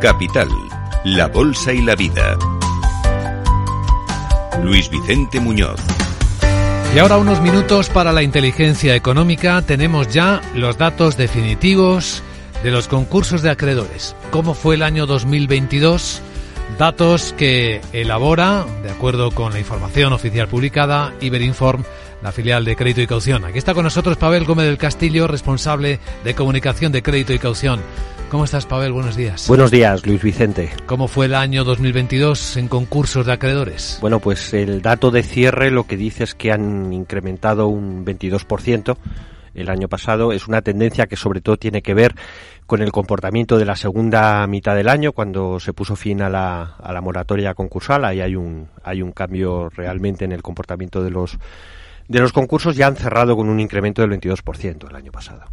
Capital, la Bolsa y la Vida. Luis Vicente Muñoz. Y ahora unos minutos para la inteligencia económica. Tenemos ya los datos definitivos de los concursos de acreedores. ¿Cómo fue el año 2022? Datos que elabora, de acuerdo con la información oficial publicada, Iberinform, la filial de Crédito y Caución. Aquí está con nosotros Pavel Gómez del Castillo, responsable de comunicación de Crédito y Caución. ¿Cómo estás, Pavel? Buenos días. Buenos días, Luis Vicente. ¿Cómo fue el año 2022 en concursos de acreedores? Bueno, pues el dato de cierre lo que dice es que han incrementado un 22% el año pasado. Es una tendencia que sobre todo tiene que ver con el comportamiento de la segunda mitad del año, cuando se puso fin a la, a la moratoria concursal. Ahí hay un, hay un cambio realmente en el comportamiento de los de los concursos ya han cerrado con un incremento del 22% el año pasado.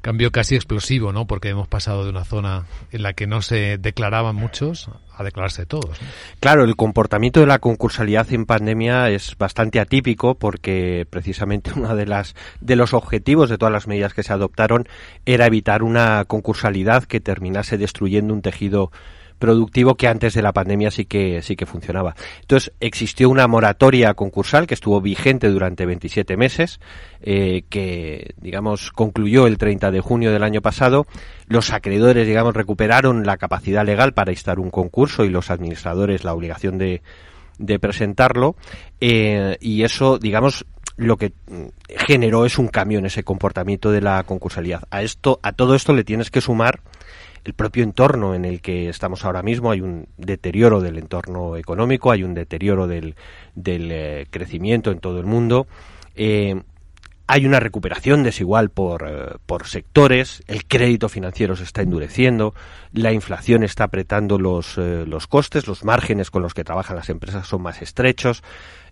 Cambio casi explosivo, ¿no? Porque hemos pasado de una zona en la que no se declaraban muchos a declararse todos. Claro, el comportamiento de la concursalidad en pandemia es bastante atípico porque precisamente uno de las de los objetivos de todas las medidas que se adoptaron era evitar una concursalidad que terminase destruyendo un tejido productivo que antes de la pandemia sí que sí que funcionaba. Entonces existió una moratoria concursal que estuvo vigente durante 27 meses, eh, que digamos concluyó el 30 de junio del año pasado. Los acreedores, digamos, recuperaron la capacidad legal para instar un concurso y los administradores la obligación de, de presentarlo eh, y eso, digamos, lo que generó es un cambio en ese comportamiento de la concursalidad. A esto, a todo esto le tienes que sumar el propio entorno en el que estamos ahora mismo. Hay un deterioro del entorno económico, hay un deterioro del, eh, crecimiento en todo el mundo. Eh, hay una recuperación desigual por, eh, por, sectores, el crédito financiero se está endureciendo, la inflación está apretando los, los costes, los márgenes con los que trabajan las empresas son más estrechos,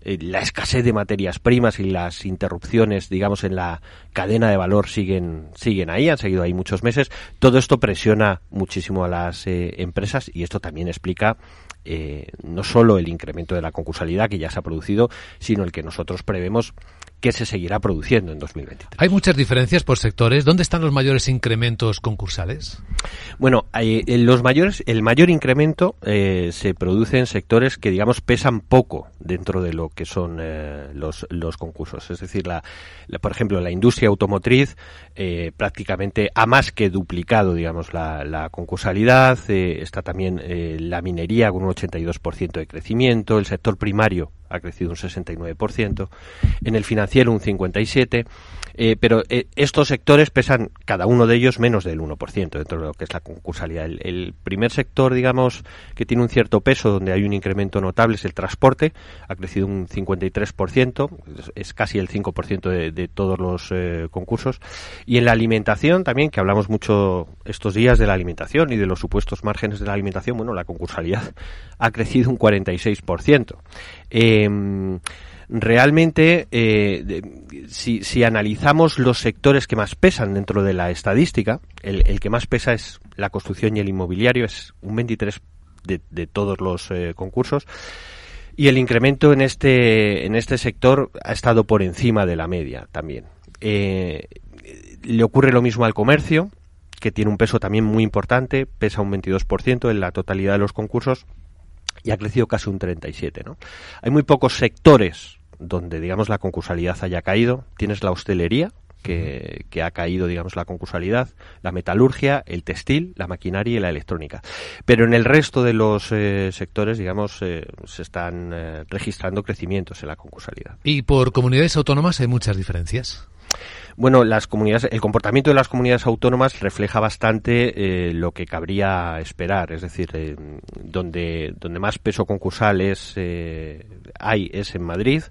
la escasez de materias primas y las interrupciones, digamos, en la cadena de valor siguen, siguen ahí, han seguido ahí muchos meses. Todo esto presiona muchísimo a las empresas y esto también explica eh, no solo el incremento de la concursalidad que ya se ha producido, sino el que nosotros prevemos que se seguirá produciendo en 2023. ¿Hay muchas diferencias por sectores? ¿Dónde están los mayores incrementos concursales? Bueno, hay, los mayores, el mayor incremento eh, se produce en sectores que, digamos, pesan poco dentro de lo que son eh, los, los concursos. Es decir, la, por ejemplo, la industria automotriz eh, prácticamente ha más que duplicado, digamos, la, la concursalidad. está también la minería con un 82% de crecimiento, el sector primario ha crecido un 69%, en el financiero un 57%, eh, pero eh, estos sectores pesan cada uno de ellos menos del 1% dentro de lo que es la concursalidad. El, primer sector, digamos, que tiene un cierto peso, donde hay un incremento notable, es el transporte, ha crecido un 53%, es, casi el 5% de, de, todos los eh, concursos, y en la alimentación también, que hablamos mucho estos días de la alimentación y de los supuestos márgenes de la alimentación, bueno, la concursalidad ha crecido un 46%. Eh, realmente, eh, si, analizamos los sectores que más pesan dentro de la estadística, el, que más pesa es la construcción y el inmobiliario, es un 23 de, todos los eh, concursos. Y el incremento en este, en este sector ha estado por encima de la media también. Eh, le ocurre lo mismo al comercio, que tiene un peso también muy importante, pesa un 22% en la totalidad de los concursos y ha crecido casi un 37. ¿no? Hay muy pocos sectores donde, digamos, la concursalidad haya caído. Tienes la hostelería, que, que, ha caído, digamos, la concursalidad, la metalurgia, el textil, la maquinaria y la electrónica. Pero en el resto de los eh, sectores, digamos, eh, se están eh, registrando crecimientos en la concursalidad. ¿Y por comunidades autónomas hay muchas diferencias? Bueno, las comunidades, el comportamiento de las comunidades autónomas refleja bastante eh, lo que cabría esperar, es decir, eh, donde, donde más peso concursal es, eh, hay es en Madrid,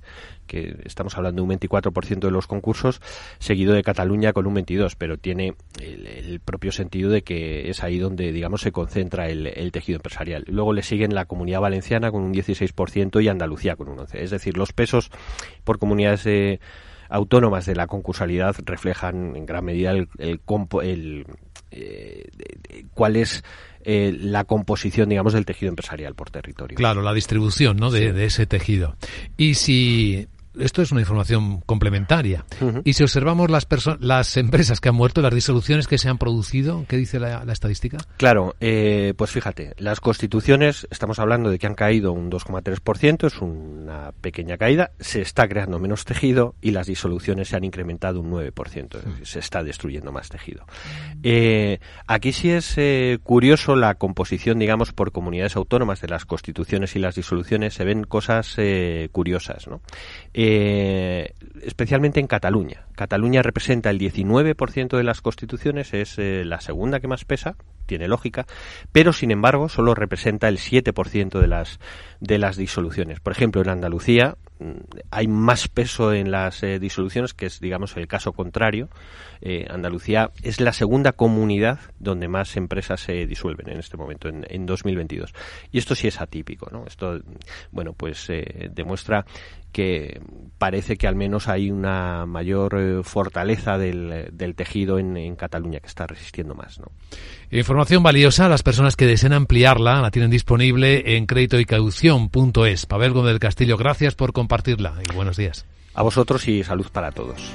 que estamos hablando de un 24% de los concursos, seguido de Cataluña con un 22%, pero tiene el, propio sentido de que es ahí donde, digamos, se concentra el, el, tejido empresarial. Luego le siguen la Comunidad Valenciana con un 16% y Andalucía con un 11%. Es decir, los pesos por comunidades autónomas de la concursalidad reflejan en gran medida el, el, eh, cuál es eh, la composición, digamos, del tejido empresarial por territorio. Claro, la distribución, ¿no? De, de ese tejido. Y si esto es una información complementaria. Y si observamos las, las empresas que han muerto, las disoluciones que se han producido, ¿qué dice la, estadística? Claro, eh, pues fíjate, las constituciones, estamos hablando de que han caído un 2,3%, es una pequeña caída, se está creando menos tejido y las disoluciones se han incrementado un 9%, se está destruyendo más tejido. Eh, aquí sí es eh, curioso la composición, digamos, por comunidades autónomas de las constituciones y las disoluciones, se ven cosas curiosas, ¿no? Eh, especialmente en Cataluña. Cataluña representa el 19% de las constituciones, es eh, la segunda que más pesa, tiene lógica, pero sin embargo solo representa el 7% de las, de las disoluciones. Por ejemplo, en Andalucía mm, hay más peso en las eh, disoluciones, que es, digamos, el caso contrario. Andalucía es la segunda comunidad donde más empresas se disuelven en este momento, en, en 2022. Y esto sí es atípico, ¿no? Esto, bueno, pues demuestra que parece que al menos hay una mayor eh, fortaleza del, del tejido en, en, Cataluña que está resistiendo más. ¿no? Información valiosa, las personas que deseen ampliarla la tienen disponible en créditoycaución.es. Pavel Gómez del Castillo, gracias por compartirla y buenos días. A vosotros y salud para todos.